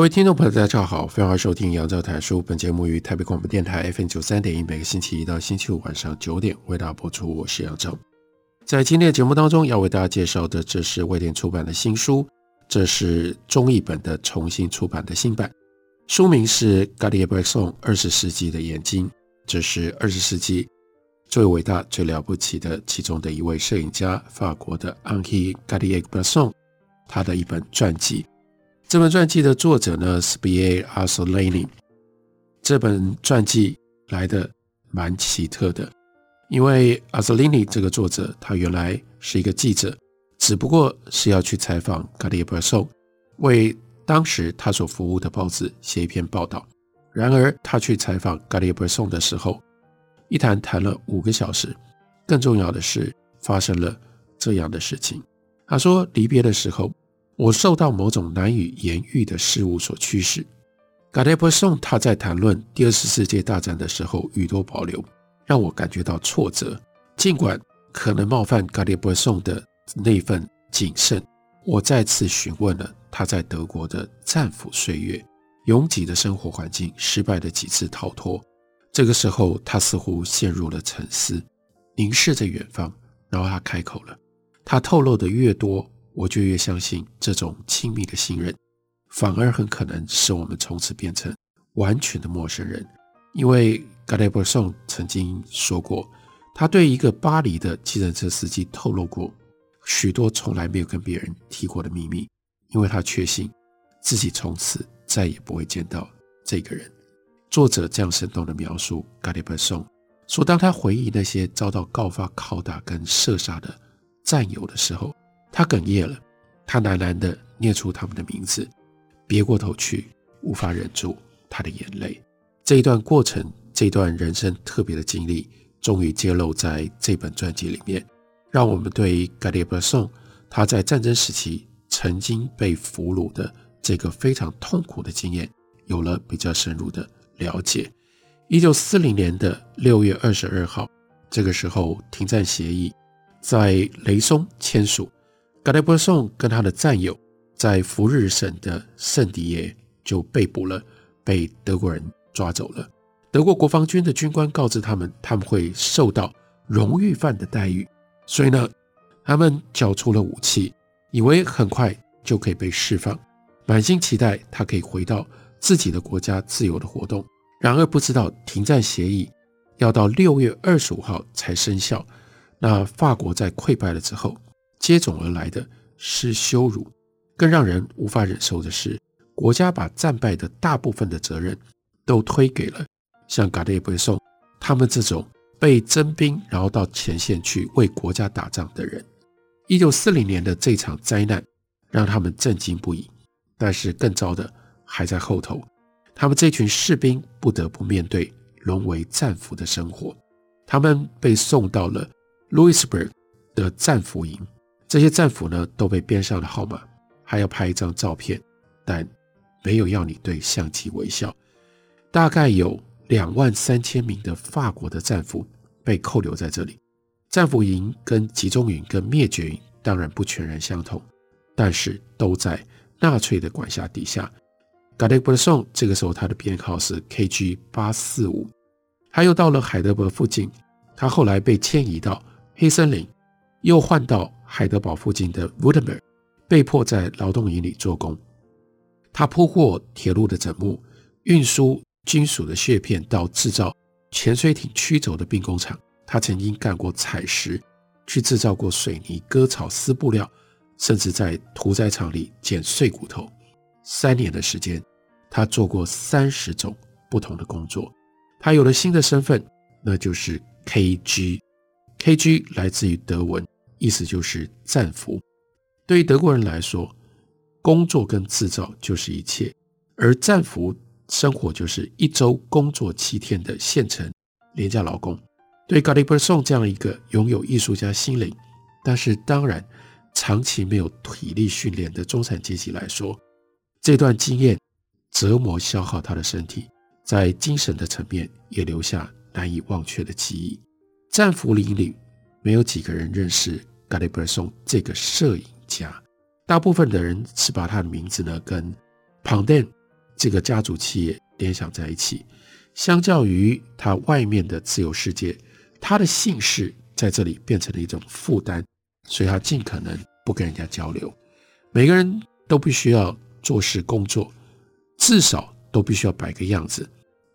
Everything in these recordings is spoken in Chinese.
各位听众朋友，大家好，欢迎收听杨照谈书。本节目于台北广播电台 FM 九三点一，每个星期一到星期五晚上九点为大家播出。我是杨照。在今天的节目当中，要为大家介绍的，这是威廉出版的新书，这是中译本的重新出版的新版。书名是《g a l i e b r e s o n 二十世纪的眼睛》，这是二十世纪最伟大、最了不起的其中的一位摄影家，法国的 Henri g a l i e b r e s o n 他的一本传记。这本传记的作者呢是 Pierre Arsolini。这本传记来的蛮奇特的，因为 Arsolini 这个作者他原来是一个记者，只不过是要去采访 Cartier-Bresson，为当时他所服务的报纸写一篇报道。然而他去采访 Cartier-Bresson 的时候，一谈谈了五个小时。更重要的是，发生了这样的事情。他说离别的时候。我受到某种难以言喻的事物所驱使。Cartier-Bresson 他在谈论第二次世界大战的时候，语多保留，让我感觉到挫折。尽管可能冒犯 Cartier-Bresson 的那份谨慎，我再次询问了他在德国的战俘岁月、拥挤的生活环境、失败的几次逃脱。这个时候，他似乎陷入了沉思，凝视着远方，然后他开口了。他透露的越多。我就越相信，这种亲密的信任，反而很可能使我们从此变成完全的陌生人。因为 Cartier-Bresson 曾经说过，他对一个巴黎的计程车司机透露过许多从来没有跟别人提过的秘密，因为他确信自己从此再也不会见到这个人。作者这样生动的描述 Cartier-Bresson，说当他回忆那些遭到告发、拷打跟射杀的战友的时候。他哽咽了，他喃喃地念出他们的名字，别过头去，无法忍住他的眼泪。这一段过程，这段人生特别的经历，终于揭露在这本传记里面，让我们对 Cartier-Bresson 他在战争时期曾经被俘虏的这个非常痛苦的经验，有了比较深入的了解。一九四零年的六月二十二号，这个时候停战协议在雷松签署。Cartier-Bresson 跟他的战友在弗日省的圣迪耶就被捕了，被德国人抓走了。德国国防军的军官告知他们，他们会受到荣誉犯的待遇，所以呢，他们交出了武器，以为很快就可以被释放，满心期待他可以回到自己的国家自由的活动。然而不知道停战协议要到六月二十五号才生效。那法国在溃败了之后。接踵而来的是羞辱，更让人无法忍受的是，国家把战败的大部分的责任都推给了像嘎德耶布松他们这种被征兵然后到前线去为国家打仗的人。一九四零年的这场灾难让他们震惊不已，但是更糟的还在后头，他们这群士兵不得不面对沦为战俘的生活，他们被送到了 Louisburg 的战俘营。这些战俘呢，都被编上了号码，还要拍一张照片，但没有要你对相机微笑。大概有两万三千名的法国的战俘被扣留在这里。战俘营跟集中营跟灭绝营当然不全然相同，但是都在纳粹的管辖底下。Cartier-Bresson 这个时候他的编号是 KG 八四五，他又到了海德堡附近，他后来被迁移到黑森林，又换到。海德堡附近的 Württemberg 被迫在劳动营里做工。他铺货铁路的枕木，运输金属的屑片到制造潜水艇曲轴的兵工厂。他曾经干过采石，去制造过水泥、割草、丝布料，甚至在屠宰场里捡碎骨头。三年的时间，他做过三十种不同的工作。他有了新的身份，那就是 KG。KG 来自于德文。意思就是战俘，对于德国人来说，工作跟制造就是一切，而战俘生活就是一周工作七天的现成廉价劳工。对卡利伯松这样一个拥有艺术家心灵，但是当然长期没有体力训练的中产阶级来说，这段经验折磨消耗他的身体，在精神的层面也留下难以忘却的记忆。战俘营里没有几个人认识卡利伯松这个摄影家。大部分的人是把他的名字呢跟 Panden 这个家族企业联想在一起。相较于他外面的自由世界，他的姓氏在这里变成了一种负担，所以他尽可能不跟人家交流。每个人都必须要做事工作，至少都必须要摆个样子。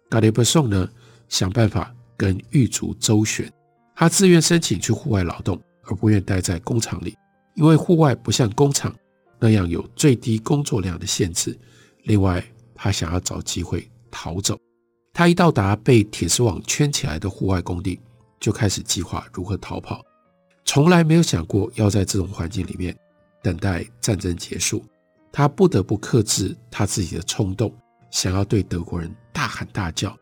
卡利伯松呢，想办法跟狱卒周旋，他自愿申请去户外劳动，而不愿待在工厂里，因为户外不像工厂。那样有最低工作量的限制。另外，他想要找机会逃走。他一到达被铁丝网圈起来的户外工地，就开始计划如何逃跑。从来没有想过要在这种环境里面等待战争结束。他不得不克制他自己的冲动，想要对德国人大喊大叫。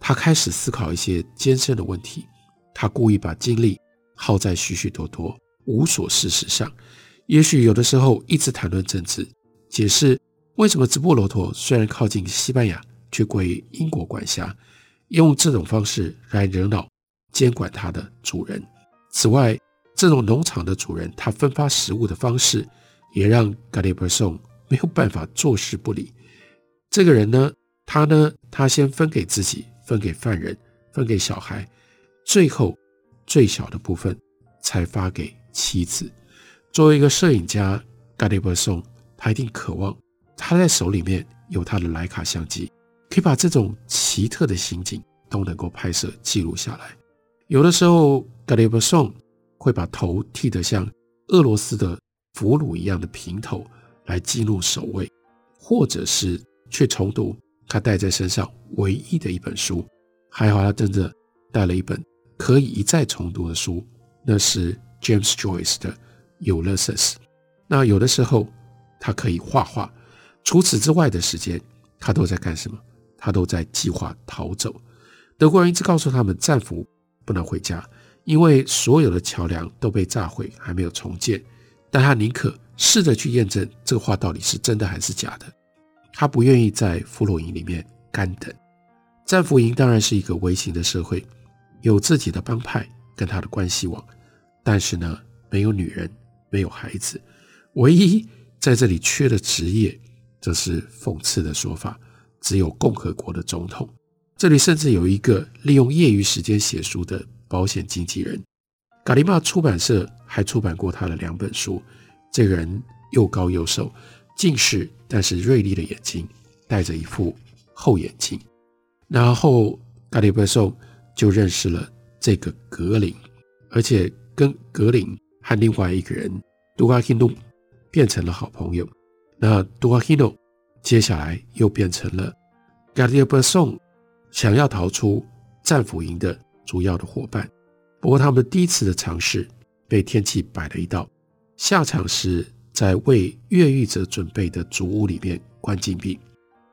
他开始思考一些艰深的问题。他故意把精力耗在许许多多无所事事上。也许有的时候一直谈论政治，解释为什么直布罗陀虽然靠近西班牙，却归英国管辖，用这种方式来惹恼监管他的主人。此外，这种农场的主人他分发食物的方式，也让卡利伯松没有办法坐视不理。这个人呢，他呢，他先分给自己，分给犯人，分给小孩，最后最小的部分才发给妻子。作为一个摄影家，卡利伯松他一定渴望他在手里面有他的莱卡相机，可以把这种奇特的情景都能够拍摄记录下来。有的时候，卡利伯松会把头剃得像俄罗斯的俘虏一样的平头来记录守卫，或者是去重读他带在身上唯一的一本书。还好他真的带了一本可以一再重读的书，那是 James Joyce 的。尤勒瑟斯，那有的时候他可以画画，除此之外的时间，他都在干什么？他都在计划逃走。德国人一直告诉他们，战俘不能回家，因为所有的桥梁都被炸毁，还没有重建。但他宁可试着去验证这个话到底是真的还是假的。他不愿意在俘虏营里面干等。战俘营当然是一个微型的社会，有自己的帮派跟他的关系网，但是呢，没有女人。没有孩子，唯一在这里缺的职业，这是讽刺的说法。只有共和国的总统。这里甚至有一个利用业余时间写书的保险经纪人。卡利玛出版社还出版过他的两本书。这个人又高又瘦，近视，但是锐利的眼睛，戴着一副厚眼镜。然后卡利伯松就认识了这个格林，而且跟格林。和另外一个人杜卡希诺变成了好朋友。那杜卡希诺接下来又变成了卡利伯松想要逃出战俘营的主要的伙伴。不过，他们第一次的尝试被天气摆了一道，下场是在为越狱者准备的主屋里面关禁闭。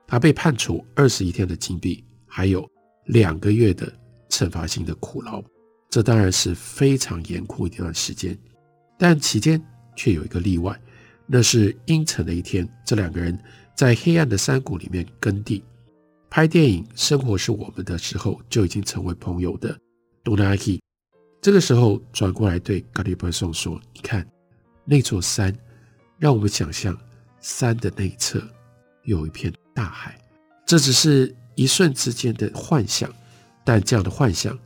他被判处二十一天的禁闭，还有两个月的惩罚性的苦劳。这当然是非常严酷一段时间。但期间却有一个例外，那是阴沉的一天，这两个人在黑暗的山谷里面耕地，拍电影《生活是我们的》时候就已经成为朋友的多纳希，这个时候转过来对卡利伯松说：“你看那座山，让我们想象山的内侧有一片大海，这只是一瞬之间的幻想，但这样的幻想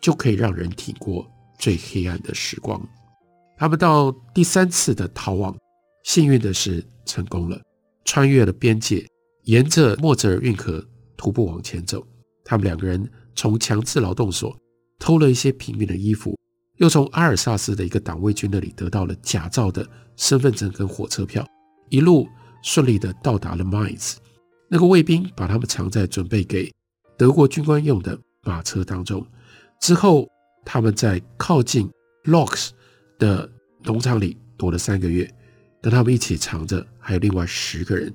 就可以让人挺过最黑暗的时光。”他们到第三次的逃亡，幸运的是成功了，穿越了边界，沿着莫泽尔运河徒步往前走。他们两个人从强制劳动所偷了一些平民的衣服，又从阿尔萨斯的一个党卫军那里得到了假造的身份证跟火车票，一路顺利的到达了迈兹。那个卫兵把他们藏在准备给德国军官用的马车当中。之后，他们在靠近 Locks 的农场里躲了三个月，跟他们一起藏着还有另外十个人，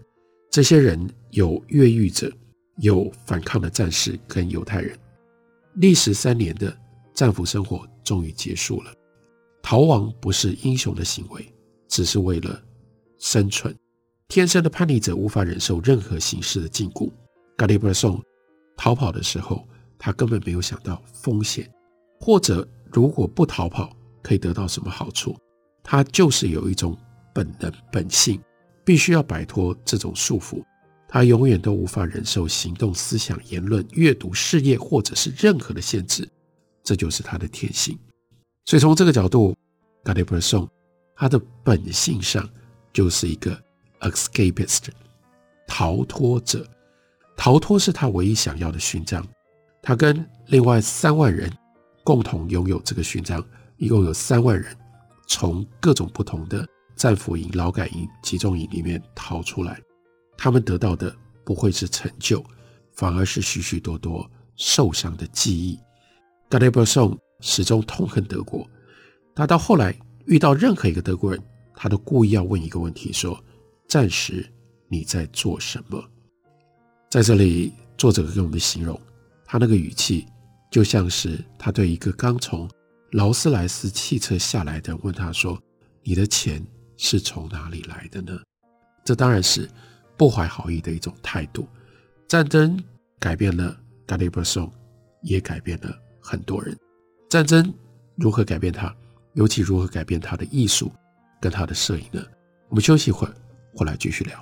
这些人有越狱者，有反抗的战士跟犹太人。历时三年的战俘生活终于结束了。逃亡不是英雄的行为，只是为了生存。天生的叛逆者无法忍受任何形式的禁锢。卡列布松逃跑的时候，他根本没有想到风险，或者如果不逃跑可以得到什么好处。他就是有一种本能本性，必须要摆脱这种束缚。他永远都无法忍受行动、思想、言论、阅读、事业或者是任何的限制，这就是他的天性。所以从这个角度，卡列布松他的本性上就是一个 escapist，逃脱者。逃脱是他唯一想要的勋章。他跟另外三万人共同拥有这个勋章，一共有三万人从各种不同的战俘营、劳改营、集中营里面逃出来。他们得到的不会是成就，反而是许许多多受伤的记忆。卡列布松始终痛恨德国。他到后来遇到任何一个德国人，他都故意要问一个问题：说，战时你在做什么？在这里，作者给我们形容，他那个语气就像是他对一个刚从劳斯莱斯汽车下来的问他说：“你的钱是从哪里来的呢？”这当然是不怀好意的一种态度。战争改变了 gadibo song，也改变了很多人。战争如何改变他？尤其如何改变他的艺术跟他的摄影呢？我们休息一会儿，回来继续聊。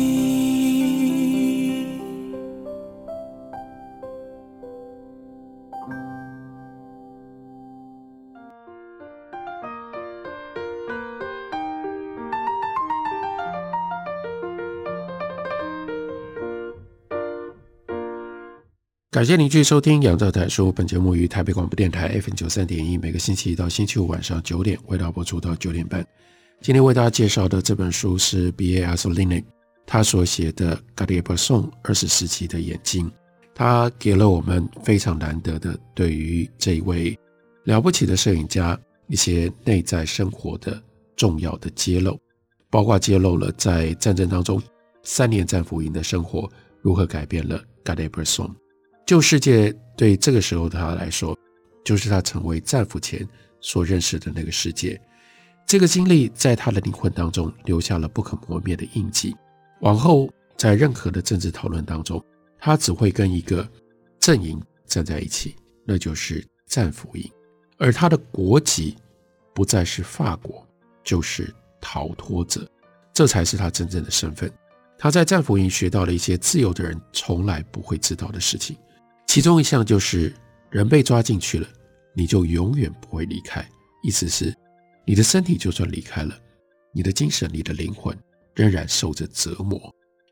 感谢您继续收听《杨照谈书》。本节目于台北广播电台 FM 九三点一，每个星期一到星期五晚上九点，为大家播出到九点半。今天为大家介绍的这本书是 B A R S O L I N E，他所写的《g a l i b e r s o n 二十世纪的眼睛》，他给了我们非常难得的对于这一位了不起的摄影家一些内在生活的重要的揭露，包括揭露了在战争当中三年战俘营的生活如何改变了 g a l i b e r s o n。旧世界对这个时候的他来说，就是他成为战俘前所认识的那个世界。这个经历在他的灵魂当中留下了不可磨灭的印记。往后在任何的政治讨论当中，他只会跟一个阵营站在一起，那就是战俘营。而他的国籍不再是法国，就是逃脱者，这才是他真正的身份。他在战俘营学到了一些自由的人从来不会知道的事情。其中一项就是，人被抓进去了，你就永远不会离开。意思是，你的身体就算离开了，你的精神、你的灵魂仍然受着折磨。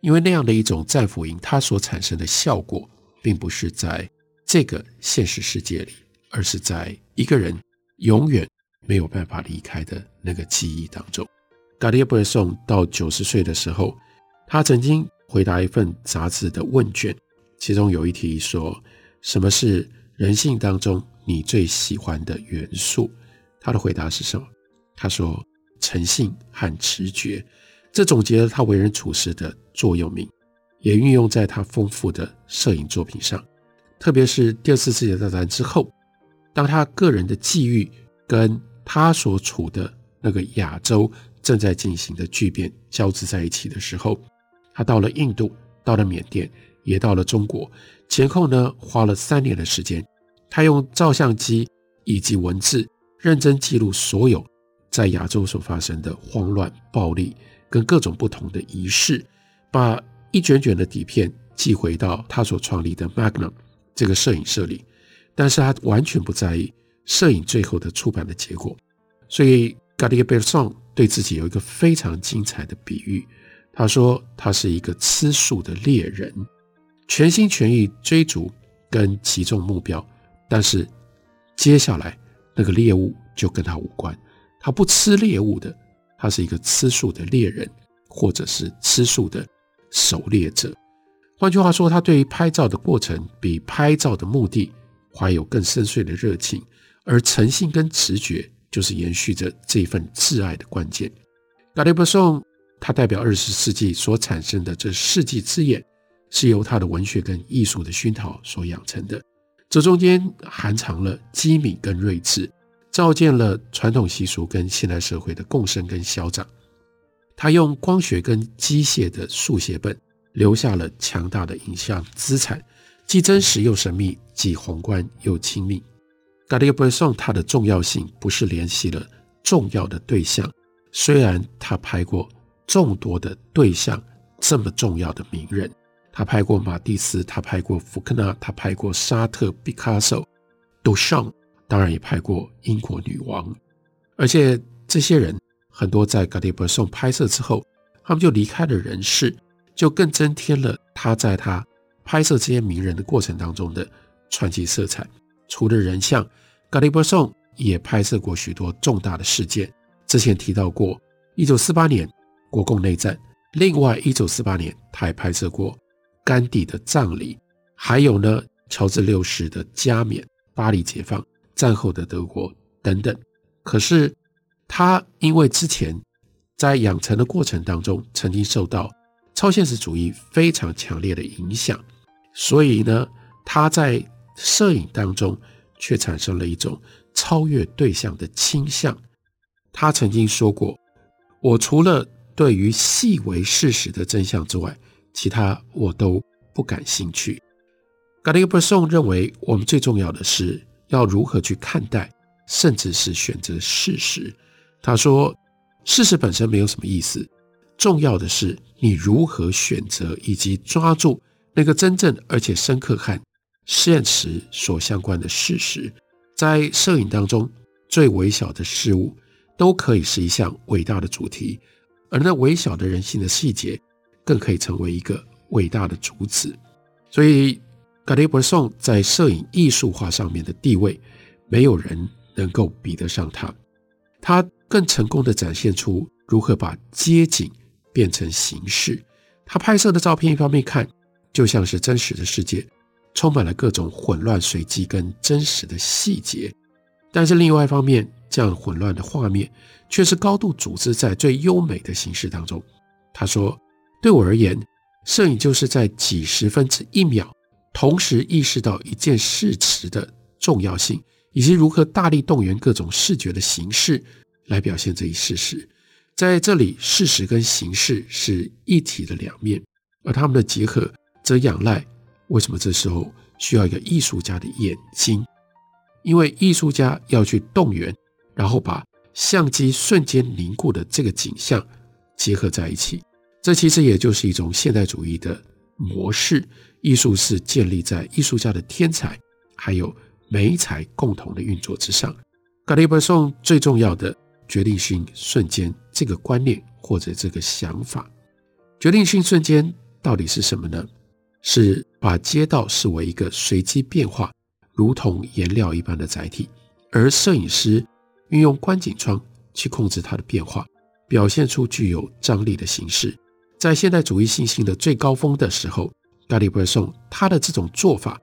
因为那样的一种战俘营，它所产生的效果，并不是在这个现实世界里，而是在一个人永远没有办法离开的那个记忆当中。卡列布松到九十岁的时候，他曾经回答一份杂志的问卷。其中有一题说：“什么是人性当中你最喜欢的元素？”他的回答是什么？他说：“诚信和直觉。”这总结了他为人处事的座右铭，也运用在他丰富的摄影作品上。特别是第二次世界大战之后，当他个人的际遇跟他所处的那个亚洲正在进行的巨变交织在一起的时候，他到了印度，到了缅甸。也到了中国，前后呢花了三年的时间，他用照相机以及文字认真记录所有在亚洲所发生的慌乱、暴力跟各种不同的仪式，把一卷卷的底片寄回到他所创立的 Magnum 这个摄影社里，但是他完全不在意摄影最后的出版的结果，所以卡列布松对自己有一个非常精彩的比喻，他说他是一个吃素的猎人，全心全意追逐跟击中目标，但是接下来那个猎物就跟他无关。他不吃猎物的，他是一个吃素的猎人，或者是吃素的狩猎者。换句话说，他对于拍照的过程比拍照的目的怀有更深邃的热情，而诚信跟直觉就是延续着这份挚爱的关键。卡蒂·布松，他代表二十世纪所产生的这世纪之眼，是由他的文学跟艺术的熏陶所养成的。这中间含藏了机敏跟睿智，照见了传统习俗跟现代社会的共生跟消长。他用光学跟机械的速写本。留下了强大的影像资产，既真实又神秘，既宏观又亲密。Cartier-Bresson 他的重要性不是联系了重要的对象，虽然他拍过众多的对象这么重要的名人，他拍过马蒂斯，他拍过福克纳，他拍过沙特、毕卡索、杜尚，当然也拍过英国女王。而且这些人很多在 g a d i b e r s o n 拍摄之后，他们就离开了人世。就更增添了他在他拍摄这些名人的过程当中的传奇色彩。除了人像 g a d i b e r s o n 也拍摄过许多重大的事件。之前提到过，一九四八年国共内战，另外一九四八年他还拍摄过甘地的葬礼，还有呢乔治六世的加冕、巴黎解放、战后的德国等等。可是他因为之前在养成的过程当中，曾经受到超现实主义非常强烈的影响，所以呢，他在摄影当中却产生了一种超越对象的倾向。他曾经说过：“我除了对于细微事实的真相之外，其他我都不感兴趣。” Cartier-Bresson 认为，我们最重要的是要如何去看待，甚至是选择事实。他说：“事实本身没有什么意思。”重要的是你如何选择，以及抓住那个真正而且深刻和现实所相关的事实。在摄影当中，最微小的事物都可以是一项伟大的主题，而那微小的人性的细节，更可以成为一个伟大的主旨。所以，Cartier-Bresson 在摄影艺术化上面的地位，没有人能够比得上他。他更成功地展现出如何把街景。变成形式，他拍摄的照片一方面看就像是真实的世界，充满了各种混乱、随机跟真实的细节；但是另外一方面，这样混乱的画面却是高度组织在最优美的形式当中。他说：“对我而言，摄影就是在几十分之一秒，同时意识到一件事实的重要性，以及如何大力动员各种视觉的形式来表现这一事实。”在这里，事实跟形式是一体的两面，而他们的结合则仰赖为什么这时候需要一个艺术家的眼睛？因为艺术家要去动员，然后把相机瞬间凝固的这个景象结合在一起。这其实也就是一种现代主义的模式。艺术是建立在艺术家的天才还有美才共同的运作之上。Cartier-Bresson 最重要的。决定性瞬间，这个观念或者这个想法，决定性瞬间到底是什么呢？是把街道视为一个随机变化，如同颜料一般的载体，而摄影师运用观景窗去控制它的变化，表现出具有张力的形式。在现代主义信心的最高峰的时候，Cartier-Bresson 他的这种做法，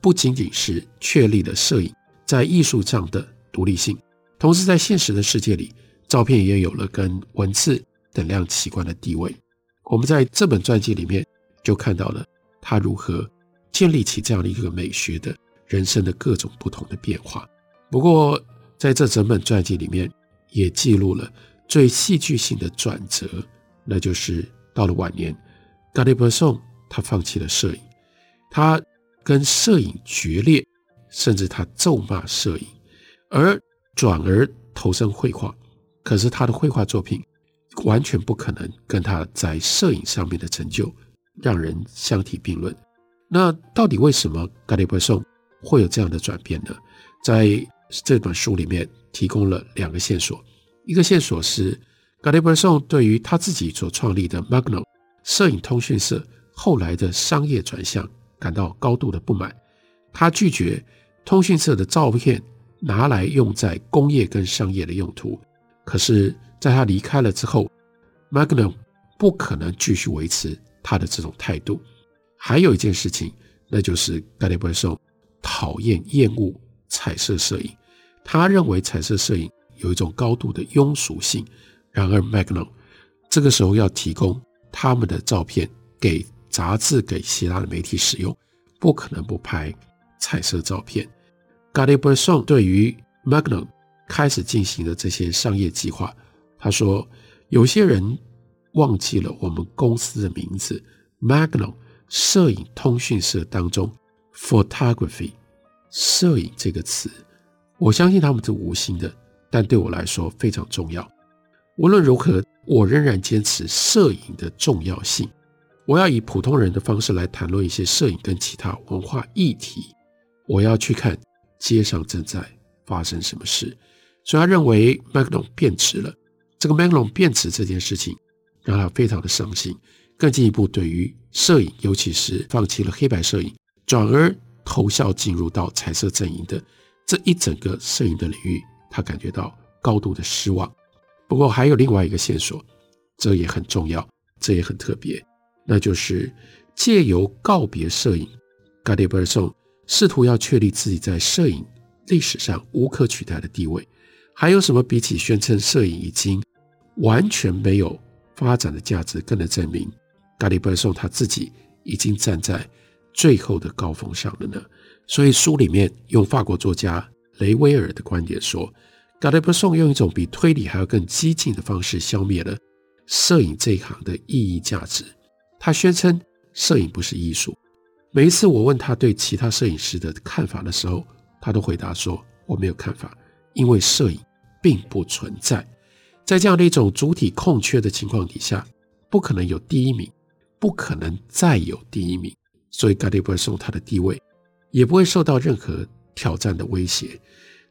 不仅仅是确立了摄影在艺术上的独立性。同时，在现实的世界里，照片也有了跟文字等量齐观的地位。我们在这本传记里面就看到了他如何建立起这样的一个美学的人生的各种不同的变化。不过，在这整本传记里面，也记录了最戏剧性的转折，那就是到了晚年，Cartier-Bresson 他放弃了摄影，他跟摄影决裂，甚至他咒骂摄影，而。转而投身绘画，可是他的绘画作品完全不可能跟他在摄影上面的成就让人相提并论。那到底为什么 Cartier-Bresson 会有这样的转变呢？在这本书里面提供了两个线索，一个线索是 g a r d e r a n s o n 对于他自己所创立的 Magnum 摄影通讯社后来的商业转向感到高度的不满，他拒绝通讯社的照片拿来用在工业跟商业的用途。可是，在他离开了之后，Magnum 不可能继续维持他的这种态度。还有一件事情，那就是 g a r d e r a n s o n 讨厌厌恶彩色摄影，他认为彩色摄影有一种高度的庸俗性。然而，Magnum 这个时候要提供他们的照片给杂志、给其他的媒体使用，不可能不拍彩色照片。Cartier-Bresson 对于 Magnum 开始进行的这些商业计划，他说：“有些人忘记了我们公司的名字，Magnum 摄影通讯社当中，photography 摄影这个词，我相信他们是无心的，但对我来说非常重要。无论如何，我仍然坚持摄影的重要性。我要以普通人的方式来谈论一些摄影跟其他文化议题。我要去看街上正在发生什么事。”所以他认为 Magnum 变质了，这个 Magnum 变质这件事情让他非常的伤心。更进一步，对于摄影，尤其是放弃了黑白摄影，转而投效进入到彩色阵营的这一整个摄影的领域，他感觉到高度的失望。不过还有另外一个线索，这也很重要，这也很特别，那就是借由告别摄影，Cartier-Bresson 试图要确立自己在摄影历史上无可取代的地位。还有什么比起宣称摄影已经完全没有发展的价值，更能证明 Cartier-Bresson 他自己已经站在最后的高峰上了呢？所以书里面用法国作家雷威尔的观点说 galileo 用一种比推理还要更激进的方式消灭了摄影这一行的意义价值。他宣称摄影不是艺术。每一次我问他对其他摄影师的看法的时候，他都回答说我没有看法，因为摄影。并不存在，在这样的一种主体空缺的情况底下，不可能有第一名，不可能再有第一名，所以 galileo 他的地位也不会受到任何挑战的威胁。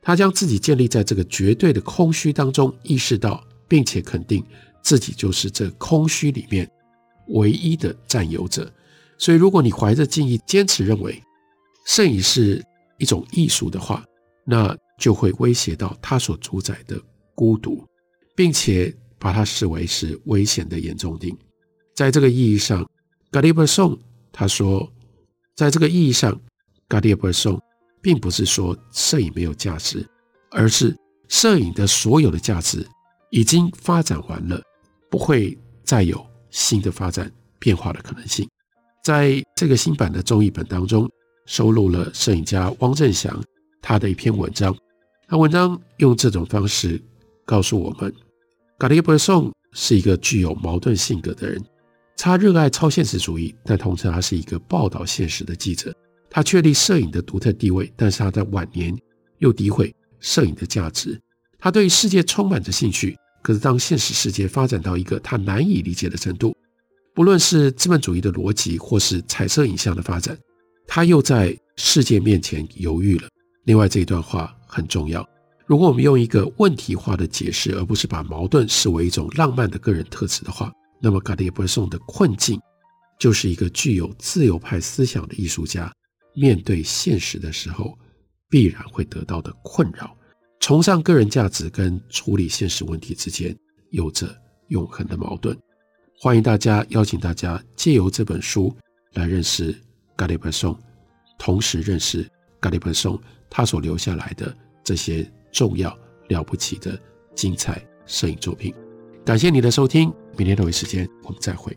他将自己建立在这个绝对的空虚当中，意识到并且肯定自己就是这空虚里面唯一的占有者。所以，如果你怀着敬意坚持认为摄影是一种艺术的话，那就会威胁到他所主宰的孤独，并且把它视为是危险的严重性。在这个意义上，Cartier-Bresson 他说，在这个意义上，Cartier-Bresson 并不是说摄影没有价值，而是摄影的所有的价值已经发展完了，不会再有新的发展变化的可能性。在这个新版的综艺本当中，收录了摄影家汪正祥他的一篇文章。那文章用这种方式告诉我们，Cartier-Bresson 是一个具有矛盾性格的人。他热爱超现实主义，但同时他是一个报道现实的记者。他确立摄影的独特地位，但是他在晚年又诋毁摄影的价值。他对世界充满着兴趣，可是当现实世界发展到一个他难以理解的程度，不论是资本主义的逻辑，或是彩色影像的发展，他又在世界面前犹豫了。另外这一段话。很重要。如果我们用一个问题化的解释，而不是把矛盾视为一种浪漫的个人特质的话，那么 Cartier-Bresson 的困境就是一个具有自由派思想的艺术家面对现实的时候必然会得到的困扰。崇尚个人价值跟处理现实问题之间有着永恒的矛盾。欢迎大家，邀请大家借由这本书来认识 Cartier-Bresson，同时认识 Cartier-Bresson。他所留下来的这些重要了不起的精彩摄影作品，感谢你的收听，明天同一时间我们再会。